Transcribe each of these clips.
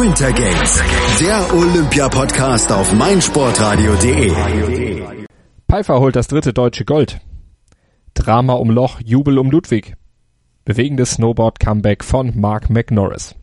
Winter Games, der Olympia-Podcast auf meinsportradio.de. Pfeiffer holt das dritte deutsche Gold. Drama um Loch, Jubel um Ludwig. Bewegendes Snowboard-Comeback von Mark McNorris.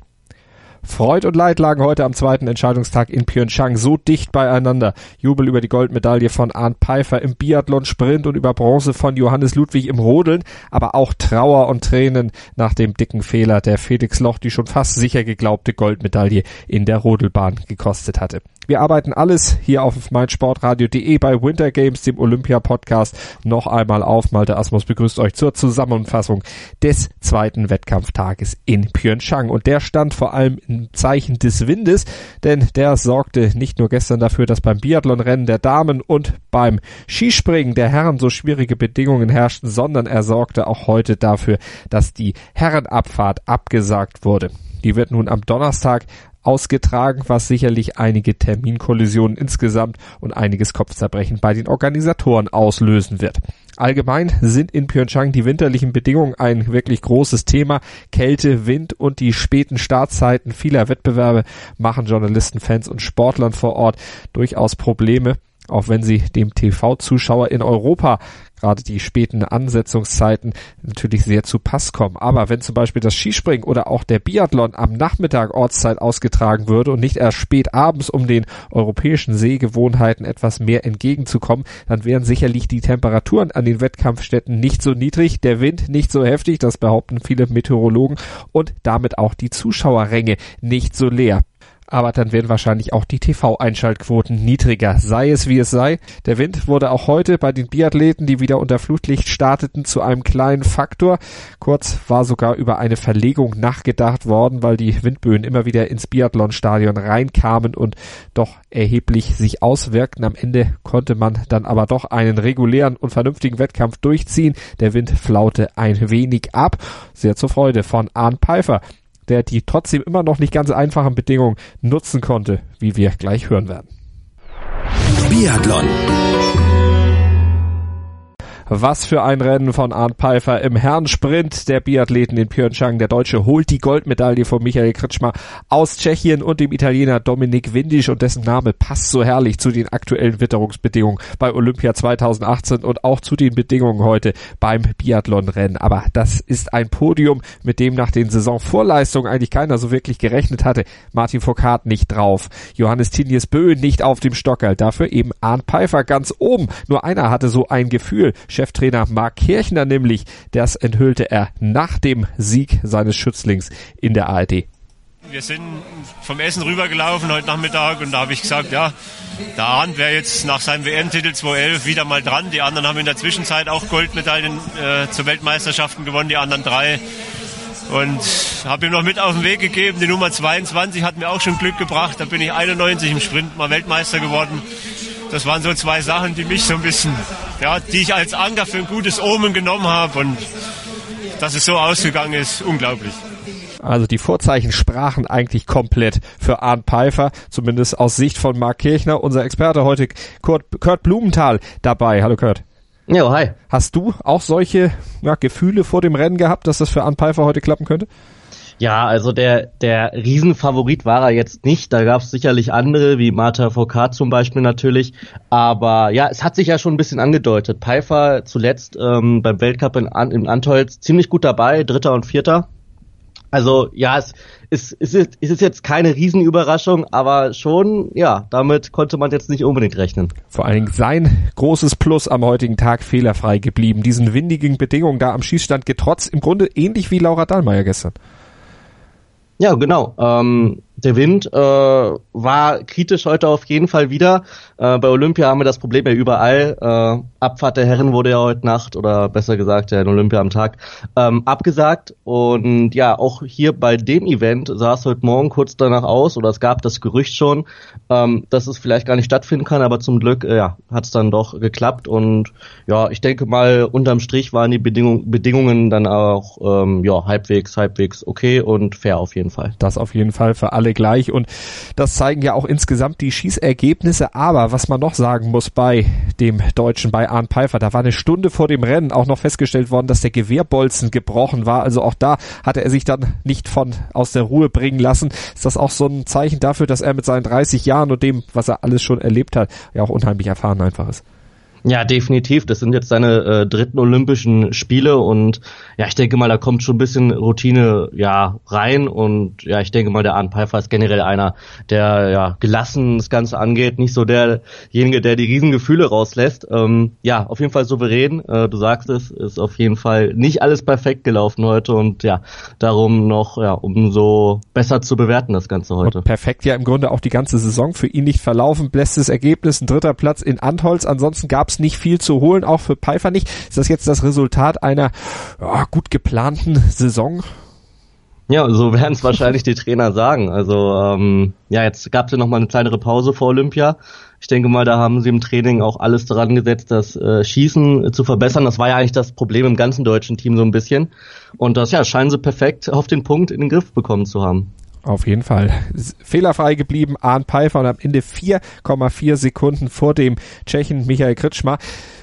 Freud und Leid lagen heute am zweiten Entscheidungstag in Pyeongchang so dicht beieinander. Jubel über die Goldmedaille von Arndt Pfeiffer im Biathlon-Sprint und über Bronze von Johannes Ludwig im Rodeln, aber auch Trauer und Tränen nach dem dicken Fehler, der Felix Loch die schon fast sicher geglaubte Goldmedaille in der Rodelbahn gekostet hatte. Wir arbeiten alles hier auf meinsportradio.de bei Winter Games, dem Olympia-Podcast, noch einmal auf. Malte Asmus begrüßt euch zur Zusammenfassung des zweiten Wettkampftages in Pyeongchang. Und der stand vor allem im Zeichen des Windes, denn der sorgte nicht nur gestern dafür, dass beim Biathlonrennen der Damen und beim Skispringen der Herren so schwierige Bedingungen herrschten, sondern er sorgte auch heute dafür, dass die Herrenabfahrt abgesagt wurde. Die wird nun am Donnerstag ausgetragen, was sicherlich einige Terminkollisionen insgesamt und einiges Kopfzerbrechen bei den Organisatoren auslösen wird. Allgemein sind in Pyeongchang die winterlichen Bedingungen ein wirklich großes Thema. Kälte, Wind und die späten Startzeiten vieler Wettbewerbe machen Journalisten, Fans und Sportlern vor Ort durchaus Probleme auch wenn sie dem TV-Zuschauer in Europa gerade die späten Ansetzungszeiten natürlich sehr zu Pass kommen. Aber wenn zum Beispiel das Skispringen oder auch der Biathlon am Nachmittag Ortszeit ausgetragen würde und nicht erst spät abends, um den europäischen Sehgewohnheiten etwas mehr entgegenzukommen, dann wären sicherlich die Temperaturen an den Wettkampfstätten nicht so niedrig, der Wind nicht so heftig, das behaupten viele Meteorologen, und damit auch die Zuschauerränge nicht so leer aber dann werden wahrscheinlich auch die TV-Einschaltquoten niedriger. Sei es wie es sei. Der Wind wurde auch heute bei den Biathleten, die wieder unter Flutlicht starteten, zu einem kleinen Faktor. Kurz war sogar über eine Verlegung nachgedacht worden, weil die Windböen immer wieder ins Biathlonstadion reinkamen und doch erheblich sich auswirkten. Am Ende konnte man dann aber doch einen regulären und vernünftigen Wettkampf durchziehen. Der Wind flaute ein wenig ab. Sehr zur Freude von Arndt Pfeiffer der die trotzdem immer noch nicht ganz einfachen Bedingungen nutzen konnte, wie wir gleich hören werden. Biathlon was für ein Rennen von Arndt Pfeiffer im Herrensprint der Biathleten in Pyeongchang. Der Deutsche holt die Goldmedaille von Michael Kritschmer aus Tschechien und dem Italiener Dominik Windisch und dessen Name passt so herrlich zu den aktuellen Witterungsbedingungen bei Olympia 2018 und auch zu den Bedingungen heute beim Biathlonrennen. Aber das ist ein Podium, mit dem nach den Saisonvorleistungen eigentlich keiner so wirklich gerechnet hatte. Martin Foucault nicht drauf, Johannes Tinius Bö nicht auf dem Stockerl, dafür eben Arndt Pfeiffer ganz oben. Nur einer hatte so ein Gefühl. Cheftrainer Mark Kirchner nämlich. Das enthüllte er nach dem Sieg seines Schützlings in der ARD. Wir sind vom Essen rübergelaufen heute Nachmittag und da habe ich gesagt, ja, der Arndt wäre jetzt nach seinem WM-Titel 2011 wieder mal dran. Die anderen haben in der Zwischenzeit auch Goldmedaillen äh, zur Weltmeisterschaften gewonnen, die anderen drei. Und habe ihm noch mit auf den Weg gegeben. Die Nummer 22 hat mir auch schon Glück gebracht. Da bin ich 91 im Sprint mal Weltmeister geworden. Das waren so zwei Sachen, die mich so ein bisschen, ja, die ich als Anker für ein gutes Omen genommen habe und dass es so ausgegangen ist, unglaublich. Also die Vorzeichen sprachen eigentlich komplett für Arndt Pfeiffer, zumindest aus Sicht von Marc Kirchner. Unser Experte heute, Kurt, Kurt Blumenthal, dabei. Hallo Kurt. Ja, hi. Hast du auch solche ja, Gefühle vor dem Rennen gehabt, dass das für Arndt Pfeiffer heute klappen könnte? Ja, also der, der Riesenfavorit war er jetzt nicht. Da gab es sicherlich andere, wie Marta Foucault zum Beispiel natürlich. Aber ja, es hat sich ja schon ein bisschen angedeutet. Pfeiffer zuletzt ähm, beim Weltcup in, in Antolz ziemlich gut dabei, Dritter und Vierter. Also ja, es, es, es, ist, es ist jetzt keine Riesenüberraschung, aber schon, ja, damit konnte man jetzt nicht unbedingt rechnen. Vor allen Dingen sein großes Plus am heutigen Tag fehlerfrei geblieben. Diesen windigen Bedingungen da am Schießstand getrotzt, im Grunde ähnlich wie Laura Dahlmeier gestern. Ja, genau. Ähm, der Wind äh, war kritisch heute auf jeden Fall wieder. Äh, bei Olympia haben wir das Problem ja überall. Äh, Abfahrt der Herren wurde ja heute Nacht oder besser gesagt ja in Olympia am Tag ähm, abgesagt. Und ja, auch hier bei dem Event sah es heute Morgen kurz danach aus oder es gab das Gerücht schon, ähm, dass es vielleicht gar nicht stattfinden kann, aber zum Glück äh, ja, hat es dann doch geklappt. Und ja, ich denke mal, unterm Strich waren die Bedingung, Bedingungen dann auch ähm, ja, halbwegs, halbwegs okay und fair auf jeden Fall. Das auf jeden Fall für alle alle gleich und das zeigen ja auch insgesamt die Schießergebnisse. Aber was man noch sagen muss bei dem Deutschen, bei Arndt Pfeiffer. Da war eine Stunde vor dem Rennen auch noch festgestellt worden, dass der Gewehrbolzen gebrochen war. Also auch da hatte er sich dann nicht von aus der Ruhe bringen lassen. Ist das auch so ein Zeichen dafür, dass er mit seinen 30 Jahren und dem, was er alles schon erlebt hat, ja auch unheimlich erfahren einfach ist? Ja, definitiv. Das sind jetzt seine äh, dritten Olympischen Spiele und ja, ich denke mal, da kommt schon ein bisschen Routine ja rein und ja, ich denke mal, der Arndt Pfeiffer ist generell einer, der ja gelassen das Ganze angeht, nicht so derjenige, der die Riesengefühle rauslässt. Ähm, ja, auf jeden Fall souverän. Äh, du sagst es, ist auf jeden Fall nicht alles perfekt gelaufen heute und ja, darum noch ja umso besser zu bewerten das Ganze heute. Und perfekt ja im Grunde auch die ganze Saison für ihn nicht verlaufen. Bestes Ergebnis, ein dritter Platz in Antholz. Ansonsten gab es nicht viel zu holen, auch für Pfeiffer nicht. Ist das jetzt das Resultat einer ja, gut geplanten Saison? Ja, so werden es wahrscheinlich die Trainer sagen. Also ähm, ja, jetzt gab es ja noch mal eine kleinere Pause vor Olympia. Ich denke mal, da haben sie im Training auch alles daran gesetzt, das äh, Schießen zu verbessern. Das war ja eigentlich das Problem im ganzen deutschen Team so ein bisschen. Und das ja scheinen sie perfekt auf den Punkt in den Griff bekommen zu haben. Auf jeden Fall. Fehlerfrei geblieben, Arndt Pfeiffer und am Ende 4,4 Sekunden vor dem Tschechen Michael Kritschmer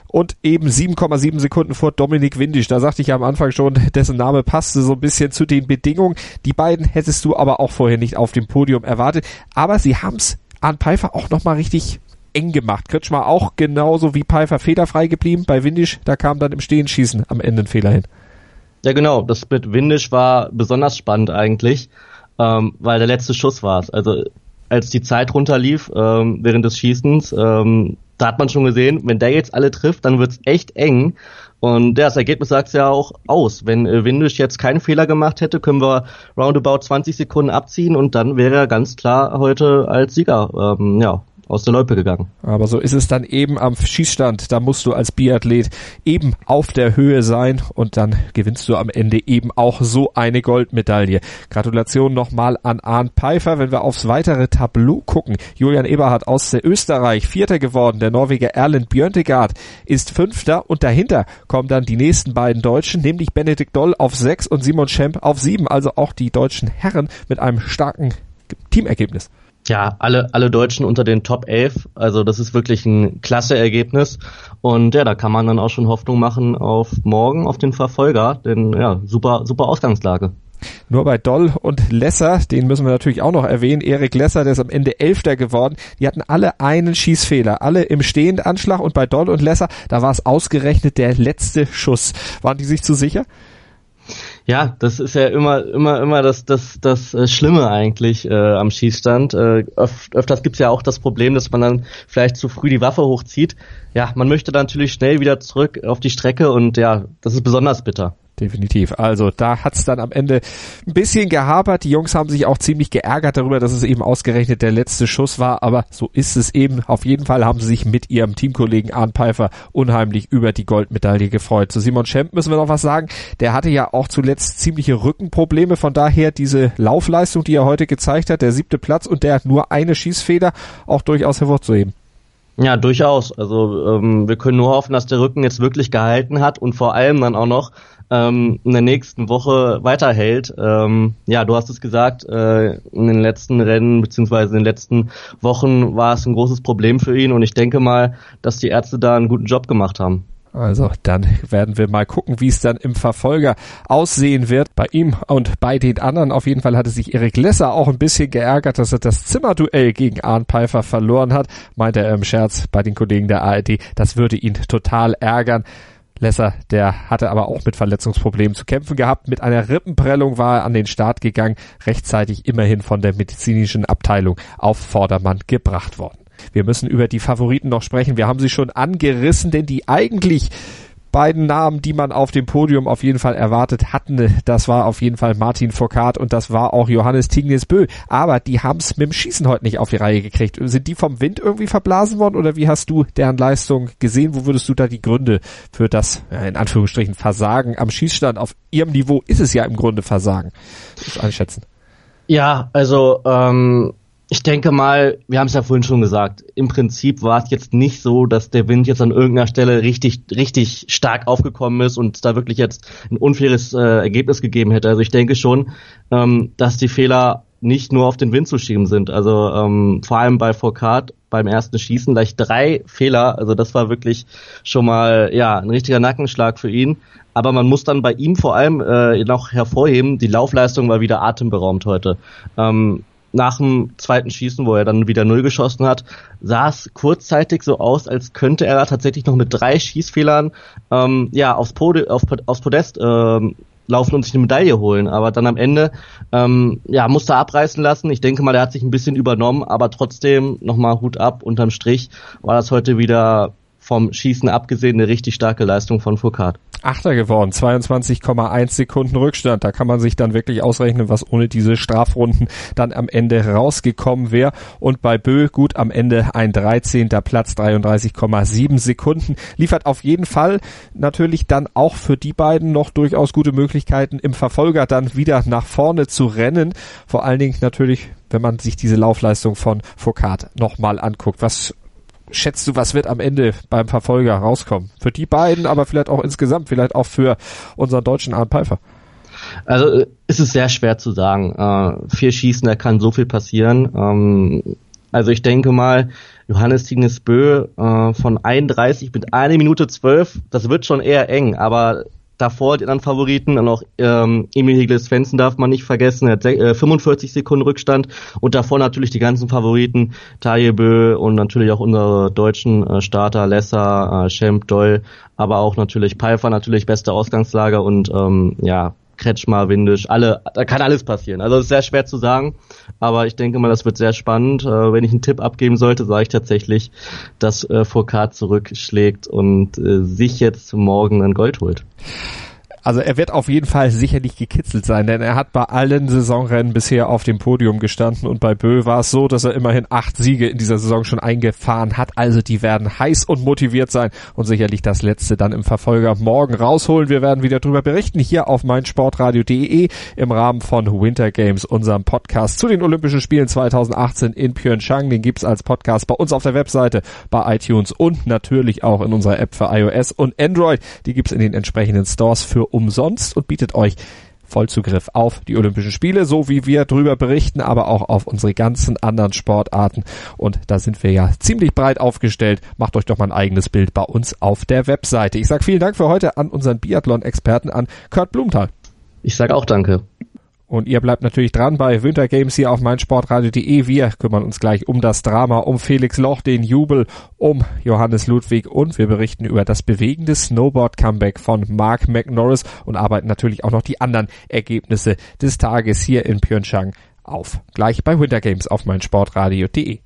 und eben 7,7 Sekunden vor Dominik Windisch. Da sagte ich ja am Anfang schon, dessen Name passte so ein bisschen zu den Bedingungen. Die beiden hättest du aber auch vorher nicht auf dem Podium erwartet. Aber sie haben's Arndt Pfeiffer auch nochmal richtig eng gemacht. Kritschmer auch genauso wie Pfeiffer fehlerfrei geblieben. Bei Windisch, da kam dann im Stehenschießen am Ende ein Fehler hin. Ja genau, das mit Windisch war besonders spannend eigentlich ähm, weil der letzte Schuss war es. Also als die Zeit runterlief ähm, während des Schießens, ähm, da hat man schon gesehen, wenn der jetzt alle trifft, dann wird's echt eng. Und ja, das Ergebnis sagt ja auch aus. Wenn äh, Windisch jetzt keinen Fehler gemacht hätte, können wir roundabout 20 Sekunden abziehen und dann wäre er ganz klar heute als Sieger ähm, ja, aus der Loipe gegangen. Aber so ist es dann eben am Schießstand. Da musst du als Biathlet eben auf der Höhe sein und dann gewinnst du am Ende eben auch so eine Goldmedaille. Gratulation nochmal an Arndt Pfeiffer. Wenn wir aufs weitere Tableau gucken, Julian Eberhardt aus der Österreich, Vierter geworden. Der Norweger Erlend Björntegard ist Fünfter und dahinter kommen dann die nächsten beiden Deutschen, nämlich Benedikt Doll auf sechs und Simon Schemp auf sieben. Also auch die deutschen Herren mit einem starken Teamergebnis ja, alle, alle Deutschen unter den Top 11. Also das ist wirklich ein klasse Ergebnis. Und ja, da kann man dann auch schon Hoffnung machen auf morgen, auf den Verfolger. Denn ja, super, super Ausgangslage. Nur bei Doll und Lesser, den müssen wir natürlich auch noch erwähnen, Erik Lesser, der ist am Ende Elfter geworden, die hatten alle einen Schießfehler, alle im Stehendanschlag und bei Doll und Lesser, da war es ausgerechnet der letzte Schuss. Waren die sich zu sicher? Ja, das ist ja immer, immer, immer das, das, das äh, Schlimme eigentlich äh, am Schießstand. Äh, öf öfters gibt's ja auch das Problem, dass man dann vielleicht zu früh die Waffe hochzieht. Ja, man möchte dann natürlich schnell wieder zurück auf die Strecke und ja, das ist besonders bitter. Definitiv. Also da hat's dann am Ende ein bisschen gehapert. Die Jungs haben sich auch ziemlich geärgert darüber, dass es eben ausgerechnet der letzte Schuss war. Aber so ist es eben. Auf jeden Fall haben sie sich mit ihrem Teamkollegen Arndt Pfeiffer unheimlich über die Goldmedaille gefreut. Zu Simon Schemp müssen wir noch was sagen. Der hatte ja auch zuletzt ziemliche Rückenprobleme. Von daher diese Laufleistung, die er heute gezeigt hat, der siebte Platz und der hat nur eine Schießfeder, auch durchaus hervorzuheben. Ja, durchaus. Also ähm, wir können nur hoffen, dass der Rücken jetzt wirklich gehalten hat und vor allem dann auch noch ähm, in der nächsten Woche weiterhält. Ähm, ja, du hast es gesagt, äh, in den letzten Rennen beziehungsweise in den letzten Wochen war es ein großes Problem für ihn und ich denke mal, dass die Ärzte da einen guten Job gemacht haben. Also dann werden wir mal gucken, wie es dann im Verfolger aussehen wird. Bei ihm und bei den anderen. Auf jeden Fall hatte sich Erik Lesser auch ein bisschen geärgert, dass er das Zimmerduell gegen Arndt Pfeiffer verloren hat. Meinte er im Scherz bei den Kollegen der ARD, das würde ihn total ärgern. Lesser, der hatte aber auch mit Verletzungsproblemen zu kämpfen gehabt. Mit einer Rippenprellung war er an den Start gegangen, rechtzeitig immerhin von der medizinischen Abteilung auf Vordermann gebracht worden. Wir müssen über die Favoriten noch sprechen. Wir haben sie schon angerissen, denn die eigentlich beiden Namen, die man auf dem Podium auf jeden Fall erwartet hatten, das war auf jeden Fall Martin Foucault und das war auch Johannes Tignes-Bö. Aber die haben es mit dem Schießen heute nicht auf die Reihe gekriegt. Sind die vom Wind irgendwie verblasen worden oder wie hast du deren Leistung gesehen? Wo würdest du da die Gründe für das, in Anführungsstrichen, Versagen am Schießstand auf ihrem Niveau ist es ja im Grunde Versagen? Einschätzen. Ja, also ähm, ich denke mal, wir haben es ja vorhin schon gesagt, im Prinzip war es jetzt nicht so, dass der Wind jetzt an irgendeiner Stelle richtig, richtig stark aufgekommen ist und da wirklich jetzt ein unfaires äh, Ergebnis gegeben hätte. Also ich denke schon, ähm, dass die Fehler nicht nur auf den Wind zu schieben sind. Also ähm, vor allem bei Foucault beim ersten Schießen gleich drei Fehler. Also das war wirklich schon mal ja ein richtiger Nackenschlag für ihn. Aber man muss dann bei ihm vor allem äh, noch hervorheben, die Laufleistung war wieder atemberaumt heute. Ähm, nach dem zweiten Schießen, wo er dann wieder null geschossen hat, sah es kurzzeitig so aus, als könnte er tatsächlich noch mit drei Schießfehlern ähm, ja aufs, Pode auf, aufs Podest ähm, laufen und sich eine Medaille holen. Aber dann am Ende ähm, ja, musste er abreißen lassen. Ich denke mal, er hat sich ein bisschen übernommen, aber trotzdem nochmal Hut ab. Unterm Strich war das heute wieder vom Schießen abgesehen eine richtig starke Leistung von Foucault. Achter geworden, 22,1 Sekunden Rückstand. Da kann man sich dann wirklich ausrechnen, was ohne diese Strafrunden dann am Ende rausgekommen wäre. Und bei Bö gut am Ende ein 13. Platz, 33,7 Sekunden. Liefert auf jeden Fall natürlich dann auch für die beiden noch durchaus gute Möglichkeiten, im Verfolger dann wieder nach vorne zu rennen. Vor allen Dingen natürlich, wenn man sich diese Laufleistung von Foucault nochmal anguckt. Was schätzt du, was wird am Ende beim Verfolger rauskommen? Für die beiden, aber vielleicht auch insgesamt, vielleicht auch für unseren deutschen Arndt Pfeiffer. Also äh, es ist sehr schwer zu sagen. Äh, vier Schießen, da kann so viel passieren. Ähm, also ich denke mal, Johannes Tignes Bö äh, von 31 mit einer Minute 12, das wird schon eher eng, aber davor die anderen Favoriten und auch ähm, Emil Hegel Svensson darf man nicht vergessen, er hat äh, 45 Sekunden Rückstand und davor natürlich die ganzen Favoriten, Taje Bö und natürlich auch unsere deutschen äh, Starter, Lesser, äh, Schemp, Doll, aber auch natürlich Pfeiffer, natürlich beste Ausgangslage und ähm, ja, Kretschmer, Windisch, alle, da kann alles passieren. Also ist sehr schwer zu sagen, aber ich denke mal, das wird sehr spannend. Äh, wenn ich einen Tipp abgeben sollte, sage ich tatsächlich, dass äh, Foucault zurückschlägt und äh, sich jetzt morgen ein Gold holt. Also er wird auf jeden Fall sicherlich gekitzelt sein, denn er hat bei allen Saisonrennen bisher auf dem Podium gestanden und bei Bö war es so, dass er immerhin acht Siege in dieser Saison schon eingefahren hat. Also die werden heiß und motiviert sein und sicherlich das letzte dann im Verfolger morgen rausholen. Wir werden wieder drüber berichten hier auf meinsportradio.de im Rahmen von Winter Games, unserem Podcast zu den Olympischen Spielen 2018 in Pyeongchang. Den gibt's als Podcast bei uns auf der Webseite, bei iTunes und natürlich auch in unserer App für iOS und Android. Die gibt's in den entsprechenden Stores für umsonst und bietet euch Vollzugriff auf die Olympischen Spiele, so wie wir drüber berichten, aber auch auf unsere ganzen anderen Sportarten. Und da sind wir ja ziemlich breit aufgestellt. Macht euch doch mal ein eigenes Bild bei uns auf der Webseite. Ich sage vielen Dank für heute an unseren Biathlon-Experten, an Kurt Blumenthal. Ich sage auch danke. Und ihr bleibt natürlich dran bei Winter Games hier auf meinsportradio.de. Wir kümmern uns gleich um das Drama, um Felix Loch, den Jubel, um Johannes Ludwig und wir berichten über das bewegende Snowboard-Comeback von Mark McNorris und arbeiten natürlich auch noch die anderen Ergebnisse des Tages hier in Pyeongchang auf. Gleich bei Winter Games auf meinsportradio.de.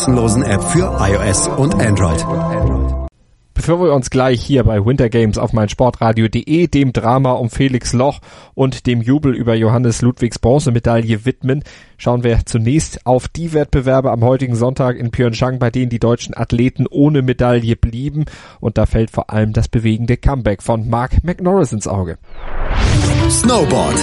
App für iOS und Android. Bevor wir uns gleich hier bei Winter Games auf meinsportradio.de dem Drama um Felix Loch und dem Jubel über Johannes Ludwigs Bronzemedaille widmen, schauen wir zunächst auf die Wettbewerbe am heutigen Sonntag in Pyeongchang, bei denen die deutschen Athleten ohne Medaille blieben. Und da fällt vor allem das bewegende Comeback von Mark McNorris ins Auge. Snowboard.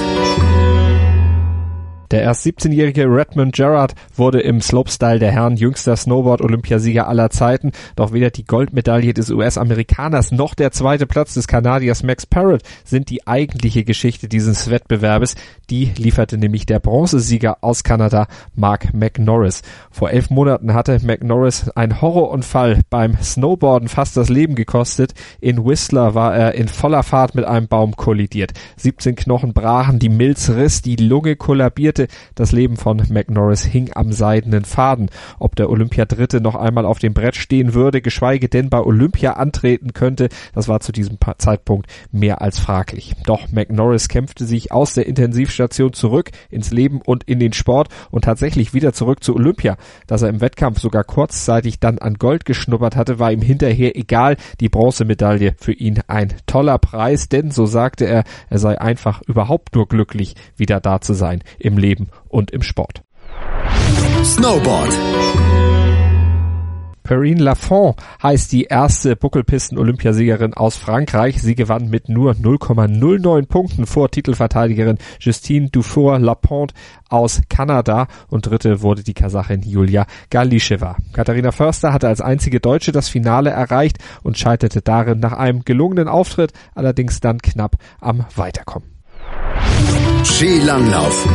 Der erst 17-jährige Redmond Gerard wurde im Slopestyle der Herren jüngster Snowboard-Olympiasieger aller Zeiten, doch weder die Goldmedaille des US-Amerikaners noch der zweite Platz des Kanadiers Max Parrott sind die eigentliche Geschichte dieses Wettbewerbes. Die lieferte nämlich der Bronzesieger aus Kanada, Mark McNorris. Vor elf Monaten hatte McNorris ein Horrorunfall beim Snowboarden fast das Leben gekostet. In Whistler war er in voller Fahrt mit einem Baum kollidiert. 17 Knochen brachen, die Milz riss, die Lunge kollabierte riskierte. Das Leben von McNorris hing am seidenen Faden. Ob der Olympiadritte noch einmal auf dem Brett stehen würde, geschweige denn bei Olympia antreten könnte, das war zu diesem Zeitpunkt mehr als fraglich. Doch McNorris kämpfte sich aus der Intensivstation zurück ins Leben und in den Sport und tatsächlich wieder zurück zu Olympia. Dass er im Wettkampf sogar kurzzeitig dann an Gold geschnuppert hatte, war ihm hinterher egal. Die Bronzemedaille für ihn ein toller Preis, denn so sagte er, er sei einfach überhaupt nur glücklich, wieder da zu sein im Leben und im Sport. Snowboard. Perrine Lafont heißt die erste Buckelpisten-Olympiasiegerin aus Frankreich. Sie gewann mit nur 0,09 Punkten vor Titelverteidigerin Justine Dufour-Lapont aus Kanada und dritte wurde die Kasachin Julia Galischeva. Katharina Förster hatte als einzige Deutsche das Finale erreicht und scheiterte darin nach einem gelungenen Auftritt, allerdings dann knapp am Weiterkommen. Skilanglauf.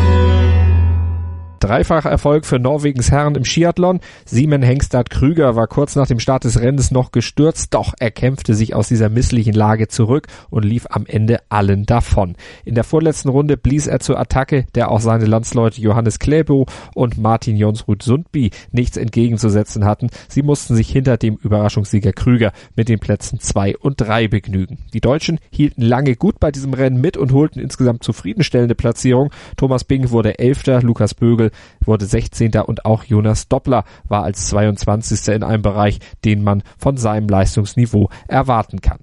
Dreifacher Erfolg für Norwegens Herren im Skiathlon. Simon Hengstad Krüger war kurz nach dem Start des Rennens noch gestürzt, doch er kämpfte sich aus dieser misslichen Lage zurück und lief am Ende allen davon. In der vorletzten Runde blies er zur Attacke, der auch seine Landsleute Johannes Kläbo und Martin Jonsrud Sundby nichts entgegenzusetzen hatten. Sie mussten sich hinter dem Überraschungssieger Krüger mit den Plätzen zwei und drei begnügen. Die Deutschen hielten lange gut bei diesem Rennen mit und holten insgesamt zufriedenstellende Platzierung. Thomas Bing wurde Elfter, Lukas Bögel wurde 16. und auch Jonas Doppler war als 22. in einem Bereich, den man von seinem Leistungsniveau erwarten kann.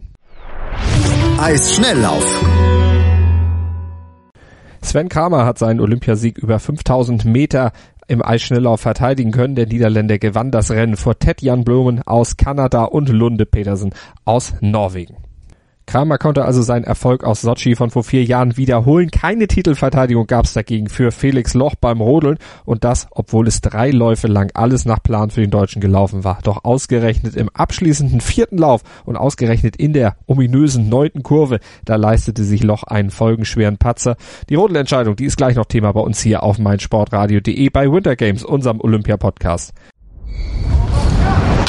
Eisschnelllauf. Sven Kramer hat seinen Olympiasieg über 5000 Meter im Eisschnelllauf verteidigen können. Der Niederländer gewann das Rennen vor Ted Jan Blumen aus Kanada und Lunde Petersen aus Norwegen. Kramer konnte also seinen Erfolg aus Sochi von vor vier Jahren wiederholen. Keine Titelverteidigung gab es dagegen für Felix Loch beim Rodeln und das, obwohl es drei Läufe lang alles nach Plan für den Deutschen gelaufen war. Doch ausgerechnet im abschließenden vierten Lauf und ausgerechnet in der ominösen neunten Kurve, da leistete sich Loch einen folgenschweren Patzer. Die Rodelentscheidung, die ist gleich noch Thema bei uns hier auf meinsportradio.de bei Winter Games, unserem Olympia-Podcast.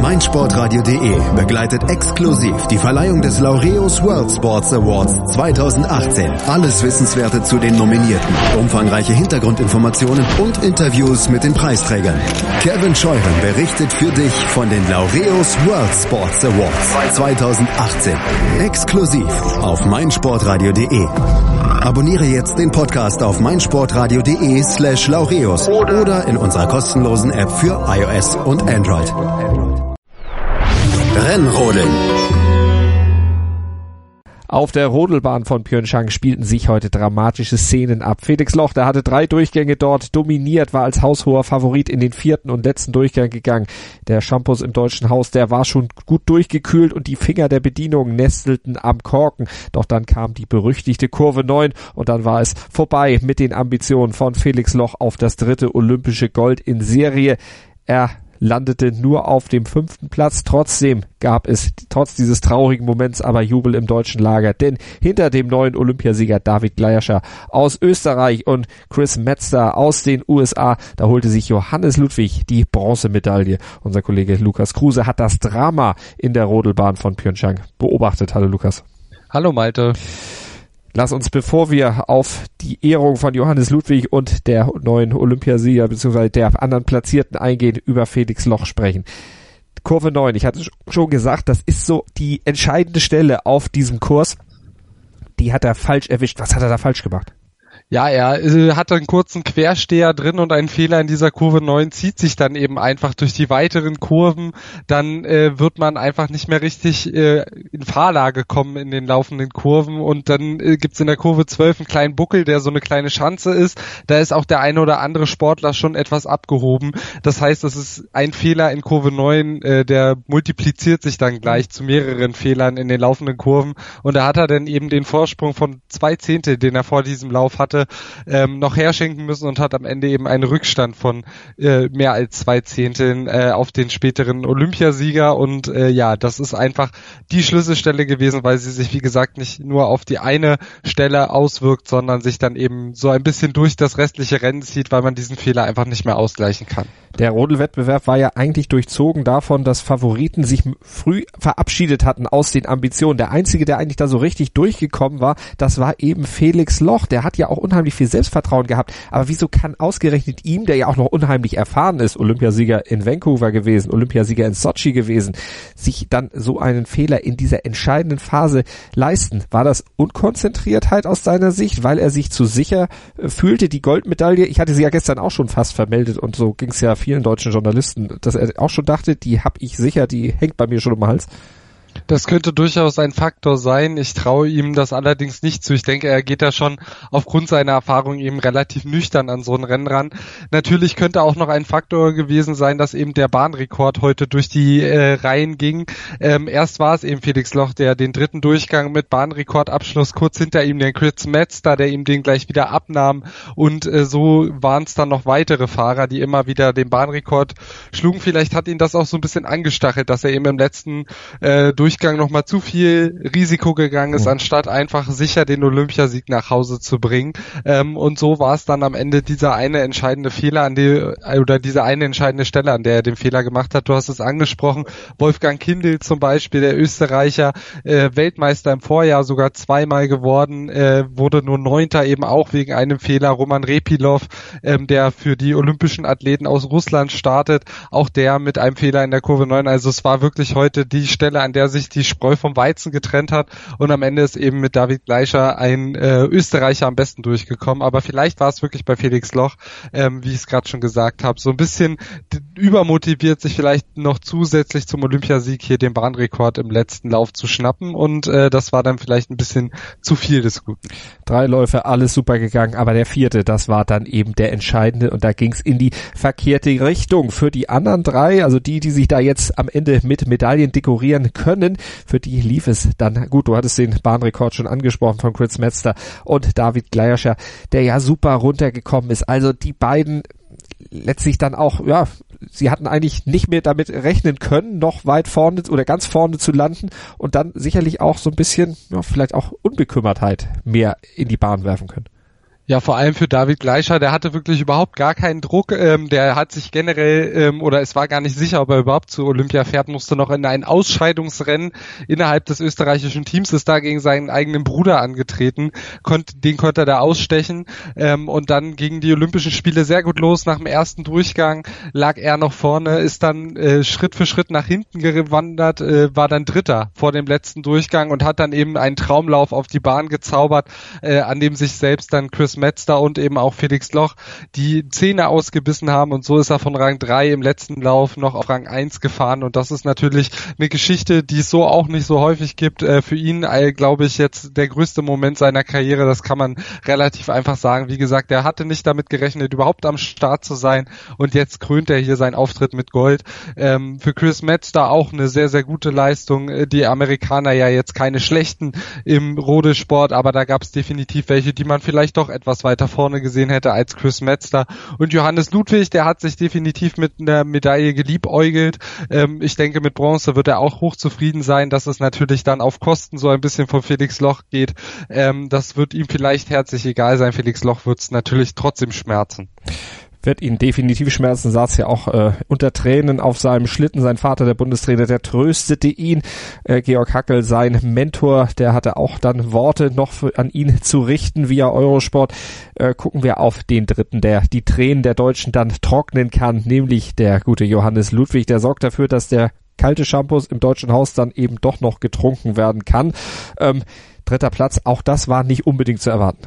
meinsportradio.de begleitet exklusiv die Verleihung des Laureus World Sports Awards 2018. Alles Wissenswerte zu den Nominierten, umfangreiche Hintergrundinformationen und Interviews mit den Preisträgern. Kevin Scheuren berichtet für dich von den Laureus World Sports Awards 2018. Exklusiv auf meinsportradio.de. Abonniere jetzt den Podcast auf meinsportradio.de slash laureus oder in unserer kostenlosen App für iOS und Android. Rennrodeln. Auf der Rodelbahn von Pyeongchang spielten sich heute dramatische Szenen ab. Felix Loch, der hatte drei Durchgänge dort dominiert, war als haushoher Favorit in den vierten und letzten Durchgang gegangen. Der Shampoos im deutschen Haus, der war schon gut durchgekühlt und die Finger der Bedienung nestelten am Korken. Doch dann kam die berüchtigte Kurve 9 und dann war es vorbei mit den Ambitionen von Felix Loch auf das dritte olympische Gold in Serie. Er landete nur auf dem fünften Platz. Trotzdem gab es trotz dieses traurigen Moments aber Jubel im deutschen Lager, denn hinter dem neuen Olympiasieger David Gleierscher aus Österreich und Chris Metzler aus den USA, da holte sich Johannes Ludwig die Bronzemedaille. Unser Kollege Lukas Kruse hat das Drama in der Rodelbahn von Pyeongchang beobachtet. Hallo Lukas. Hallo Malte. Lass uns, bevor wir auf die Ehrung von Johannes Ludwig und der neuen Olympiasieger bzw. der anderen Platzierten eingehen, über Felix Loch sprechen. Kurve 9, ich hatte schon gesagt, das ist so die entscheidende Stelle auf diesem Kurs. Die hat er falsch erwischt. Was hat er da falsch gemacht? Ja, er äh, hat einen kurzen Quersteher drin und ein Fehler in dieser Kurve 9 zieht sich dann eben einfach durch die weiteren Kurven. Dann äh, wird man einfach nicht mehr richtig äh, in Fahrlage kommen in den laufenden Kurven und dann äh, gibt's in der Kurve 12 einen kleinen Buckel, der so eine kleine Schanze ist. Da ist auch der eine oder andere Sportler schon etwas abgehoben. Das heißt, das ist ein Fehler in Kurve 9, äh, der multipliziert sich dann gleich zu mehreren Fehlern in den laufenden Kurven und da hat er dann eben den Vorsprung von zwei Zehntel, den er vor diesem Lauf hat, hatte, ähm, noch herschenken müssen und hat am Ende eben einen Rückstand von äh, mehr als zwei Zehnteln äh, auf den späteren Olympiasieger und äh, ja, das ist einfach die Schlüsselstelle gewesen, weil sie sich wie gesagt nicht nur auf die eine Stelle auswirkt, sondern sich dann eben so ein bisschen durch das restliche Rennen zieht, weil man diesen Fehler einfach nicht mehr ausgleichen kann. Der Rodelwettbewerb war ja eigentlich durchzogen davon, dass Favoriten sich früh verabschiedet hatten aus den Ambitionen. Der einzige, der eigentlich da so richtig durchgekommen war, das war eben Felix Loch. Der hat ja auch unheimlich viel Selbstvertrauen gehabt. Aber wieso kann ausgerechnet ihm, der ja auch noch unheimlich erfahren ist, Olympiasieger in Vancouver gewesen, Olympiasieger in Sochi gewesen, sich dann so einen Fehler in dieser entscheidenden Phase leisten? War das Unkonzentriertheit aus seiner Sicht, weil er sich zu sicher äh, fühlte, die Goldmedaille? Ich hatte sie ja gestern auch schon fast vermeldet und so ging es ja vielen deutschen Journalisten, dass er auch schon dachte, die hab ich sicher, die hängt bei mir schon um den Hals. Das könnte durchaus ein Faktor sein. Ich traue ihm das allerdings nicht zu. Ich denke, er geht da schon aufgrund seiner Erfahrung eben relativ nüchtern an so ein Rennen ran. Natürlich könnte auch noch ein Faktor gewesen sein, dass eben der Bahnrekord heute durch die äh, Reihen ging. Ähm, erst war es eben Felix Loch, der den dritten Durchgang mit Bahnrekordabschluss kurz hinter ihm den Chris Metzler, der ihm den gleich wieder abnahm. Und äh, so waren es dann noch weitere Fahrer, die immer wieder den Bahnrekord schlugen. Vielleicht hat ihn das auch so ein bisschen angestachelt, dass er eben im letzten äh, Durchgang nochmal zu viel Risiko gegangen ist, anstatt einfach sicher den Olympiasieg nach Hause zu bringen. Ähm, und so war es dann am Ende dieser eine entscheidende Fehler an die, oder diese eine entscheidende Stelle, an der er den Fehler gemacht hat. Du hast es angesprochen. Wolfgang Kindl zum Beispiel, der Österreicher, äh, Weltmeister im Vorjahr sogar zweimal geworden, äh, wurde nur Neunter eben auch wegen einem Fehler. Roman Repilov, ähm, der für die olympischen Athleten aus Russland startet, auch der mit einem Fehler in der Kurve 9. Also es war wirklich heute die Stelle, an der sich die Spreu vom Weizen getrennt hat und am Ende ist eben mit David Gleicher ein äh, Österreicher am besten durchgekommen. Aber vielleicht war es wirklich bei Felix Loch, ähm, wie ich es gerade schon gesagt habe, so ein bisschen übermotiviert, sich vielleicht noch zusätzlich zum Olympiasieg hier den Bahnrekord im letzten Lauf zu schnappen und äh, das war dann vielleicht ein bisschen zu viel des Guten. Drei Läufe, alles super gegangen, aber der vierte, das war dann eben der entscheidende und da ging es in die verkehrte Richtung. Für die anderen drei, also die, die sich da jetzt am Ende mit Medaillen dekorieren können, Rennen. Für die lief es dann gut. Du hattest den Bahnrekord schon angesprochen von Chris Metzler und David Gleierscher, der ja super runtergekommen ist. Also die beiden letztlich dann auch, ja, sie hatten eigentlich nicht mehr damit rechnen können, noch weit vorne oder ganz vorne zu landen und dann sicherlich auch so ein bisschen, ja, vielleicht auch Unbekümmertheit mehr in die Bahn werfen können. Ja, vor allem für David Gleicher, der hatte wirklich überhaupt gar keinen Druck. Ähm, der hat sich generell, ähm, oder es war gar nicht sicher, ob er überhaupt zu Olympia fährt, musste noch in ein Ausscheidungsrennen innerhalb des österreichischen Teams, ist da gegen seinen eigenen Bruder angetreten, konnte, den konnte er da ausstechen ähm, und dann gegen die Olympischen Spiele sehr gut los. Nach dem ersten Durchgang lag er noch vorne, ist dann äh, Schritt für Schritt nach hinten gewandert, äh, war dann Dritter vor dem letzten Durchgang und hat dann eben einen Traumlauf auf die Bahn gezaubert, äh, an dem sich selbst dann Chris Metzler und eben auch Felix Loch die Zähne ausgebissen haben und so ist er von Rang 3 im letzten Lauf noch auf Rang 1 gefahren und das ist natürlich eine Geschichte, die es so auch nicht so häufig gibt. Äh, für ihn, äh, glaube ich, jetzt der größte Moment seiner Karriere, das kann man relativ einfach sagen. Wie gesagt, er hatte nicht damit gerechnet, überhaupt am Start zu sein und jetzt krönt er hier seinen Auftritt mit Gold. Ähm, für Chris Metzler auch eine sehr, sehr gute Leistung. Äh, die Amerikaner ja jetzt keine schlechten im Rodesport, aber da gab es definitiv welche, die man vielleicht doch etwas etwas weiter vorne gesehen hätte als Chris Metzler. Und Johannes Ludwig, der hat sich definitiv mit einer Medaille geliebäugelt. Ähm, ich denke, mit Bronze wird er auch hochzufrieden sein, dass es natürlich dann auf Kosten so ein bisschen von Felix Loch geht. Ähm, das wird ihm vielleicht herzlich egal sein. Felix Loch wird es natürlich trotzdem schmerzen wird ihn definitiv schmerzen, saß ja auch äh, unter Tränen auf seinem Schlitten. Sein Vater, der Bundestrainer, der tröstete ihn. Äh, Georg Hackel, sein Mentor, der hatte auch dann Worte noch für, an ihn zu richten via Eurosport. Äh, gucken wir auf den dritten, der die Tränen der Deutschen dann trocknen kann, nämlich der gute Johannes Ludwig. Der sorgt dafür, dass der kalte Shampoos im deutschen Haus dann eben doch noch getrunken werden kann. Ähm, dritter Platz, auch das war nicht unbedingt zu erwarten.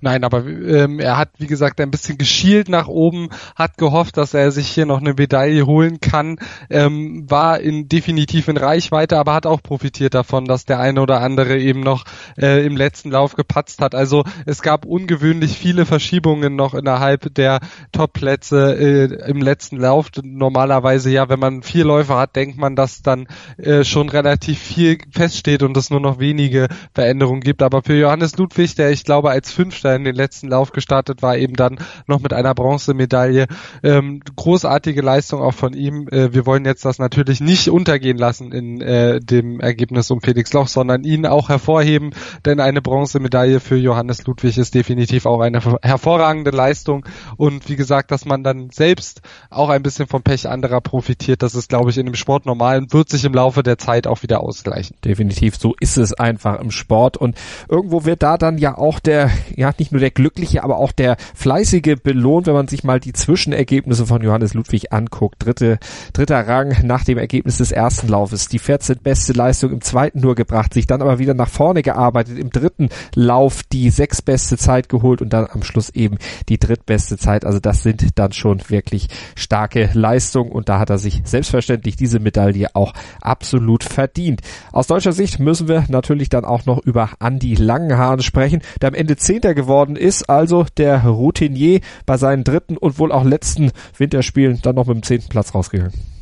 Nein, aber ähm, er hat, wie gesagt, ein bisschen geschielt nach oben, hat gehofft, dass er sich hier noch eine Medaille holen kann, ähm, war in, definitiv in Reichweite, aber hat auch profitiert davon, dass der eine oder andere eben noch äh, im letzten Lauf gepatzt hat. Also es gab ungewöhnlich viele Verschiebungen noch innerhalb der Top-Plätze äh, im letzten Lauf. Normalerweise ja, wenn man vier Läufer hat, denkt man, dass dann äh, schon relativ viel feststeht und es nur noch wenige Veränderungen gibt. Aber für Johannes Ludwig, der ich glaube als fünf da in den letzten Lauf gestartet war, eben dann noch mit einer Bronzemedaille. Ähm, großartige Leistung auch von ihm. Äh, wir wollen jetzt das natürlich nicht untergehen lassen in äh, dem Ergebnis um Felix Loch, sondern ihn auch hervorheben, denn eine Bronzemedaille für Johannes Ludwig ist definitiv auch eine hervorragende Leistung. Und wie gesagt, dass man dann selbst auch ein bisschen vom Pech anderer profitiert, das ist, glaube ich, in dem Sport normal und wird sich im Laufe der Zeit auch wieder ausgleichen. Definitiv, so ist es einfach im Sport. Und irgendwo wird da dann ja auch der, ja, nicht nur der Glückliche, aber auch der Fleißige belohnt, wenn man sich mal die Zwischenergebnisse von Johannes Ludwig anguckt. Dritte, dritter Rang nach dem Ergebnis des ersten Laufes, die 14 beste Leistung im zweiten nur gebracht, sich dann aber wieder nach vorne gearbeitet, im dritten Lauf die sechs beste Zeit geholt und dann am Schluss eben die drittbeste Zeit. Also das sind dann schon wirklich starke Leistungen und da hat er sich selbstverständlich diese Medaille auch absolut verdient. Aus deutscher Sicht müssen wir natürlich dann auch noch über Andy Langenhahn sprechen, der am Ende Zehnter geworden ist, also der Routinier bei seinen dritten und wohl auch letzten Winterspielen dann noch mit dem zehnten Platz rausgegangen.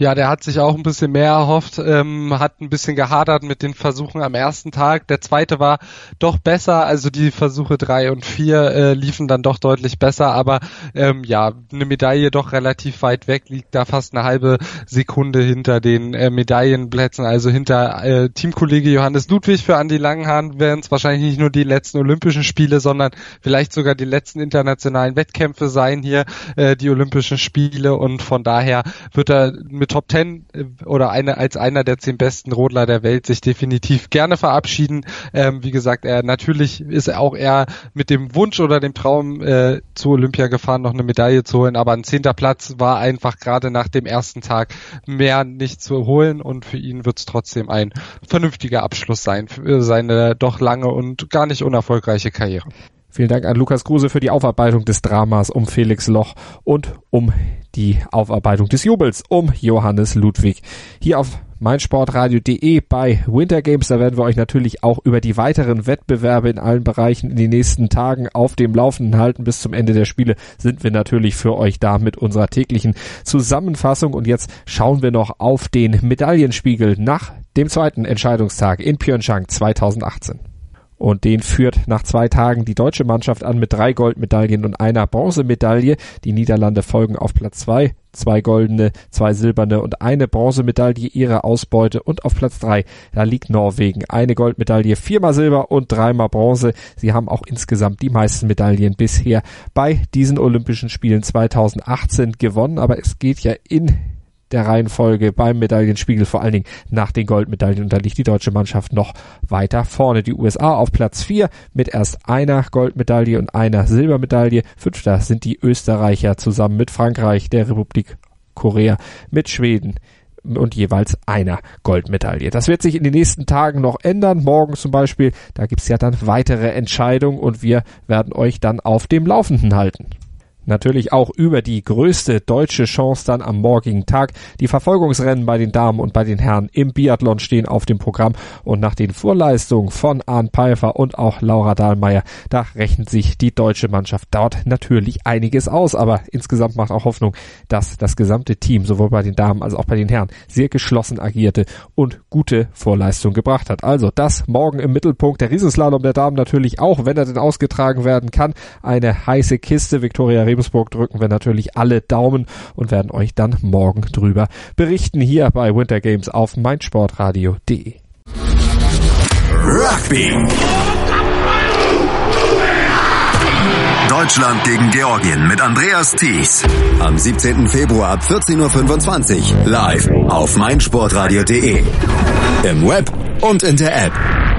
Ja, der hat sich auch ein bisschen mehr erhofft, ähm, hat ein bisschen gehadert mit den Versuchen am ersten Tag. Der zweite war doch besser, also die Versuche drei und vier äh, liefen dann doch deutlich besser, aber ähm, ja, eine Medaille doch relativ weit weg, liegt da fast eine halbe Sekunde hinter den äh, Medaillenplätzen, also hinter äh, Teamkollege Johannes Ludwig für Andi Langenhahn wären es wahrscheinlich nicht nur die letzten Olympischen Spiele, sondern vielleicht sogar die letzten internationalen Wettkämpfe sein hier, äh, die Olympischen Spiele und von daher wird er mit Top Ten äh, oder eine, als einer der zehn besten Rodler der Welt sich definitiv gerne verabschieden. Ähm, wie gesagt, er natürlich ist auch er mit dem Wunsch oder dem Traum äh, zu Olympia gefahren, noch eine Medaille zu holen, aber ein zehnter Platz war einfach gerade nach dem ersten Tag mehr nicht zu holen und für ihn wird es trotzdem ein vernünftiger Abschluss sein für seine doch lange und gar nicht unerfolgreiche Karriere. Vielen Dank an Lukas Kruse für die Aufarbeitung des Dramas um Felix Loch und um die Aufarbeitung des Jubels um Johannes Ludwig. Hier auf meinsportradio.de bei Winter Games. Da werden wir euch natürlich auch über die weiteren Wettbewerbe in allen Bereichen in den nächsten Tagen auf dem Laufenden halten. Bis zum Ende der Spiele sind wir natürlich für euch da mit unserer täglichen Zusammenfassung. Und jetzt schauen wir noch auf den Medaillenspiegel nach dem zweiten Entscheidungstag in Pyeongchang 2018. Und den führt nach zwei Tagen die deutsche Mannschaft an mit drei Goldmedaillen und einer Bronzemedaille. Die Niederlande folgen auf Platz zwei. Zwei goldene, zwei silberne und eine Bronzemedaille ihrer Ausbeute. Und auf Platz drei, da liegt Norwegen. Eine Goldmedaille, viermal Silber und dreimal Bronze. Sie haben auch insgesamt die meisten Medaillen bisher bei diesen Olympischen Spielen 2018 gewonnen. Aber es geht ja in der Reihenfolge beim Medaillenspiegel, vor allen Dingen nach den Goldmedaillen. Und da liegt die deutsche Mannschaft noch weiter vorne. Die USA auf Platz 4 mit erst einer Goldmedaille und einer Silbermedaille. Fünfter sind die Österreicher zusammen mit Frankreich, der Republik Korea, mit Schweden und jeweils einer Goldmedaille. Das wird sich in den nächsten Tagen noch ändern. Morgen zum Beispiel, da gibt's ja dann weitere Entscheidungen und wir werden euch dann auf dem Laufenden halten natürlich auch über die größte deutsche Chance dann am morgigen Tag. Die Verfolgungsrennen bei den Damen und bei den Herren im Biathlon stehen auf dem Programm und nach den Vorleistungen von Arndt Pfeiffer und auch Laura Dahlmeier, da rechnet sich die deutsche Mannschaft dort natürlich einiges aus, aber insgesamt macht auch Hoffnung, dass das gesamte Team sowohl bei den Damen als auch bei den Herren sehr geschlossen agierte und gute Vorleistungen gebracht hat. Also das morgen im Mittelpunkt der Riesenslalom der Damen natürlich auch, wenn er denn ausgetragen werden kann, eine heiße Kiste. Viktoria Rebensburg drücken wir natürlich alle Daumen und werden euch dann morgen drüber berichten hier bei Winter Games auf meinsportradio.de. Rugby. Deutschland gegen Georgien mit Andreas Thies. Am 17. Februar ab 14.25 Uhr live auf meinsportradio.de. Im Web und in der App.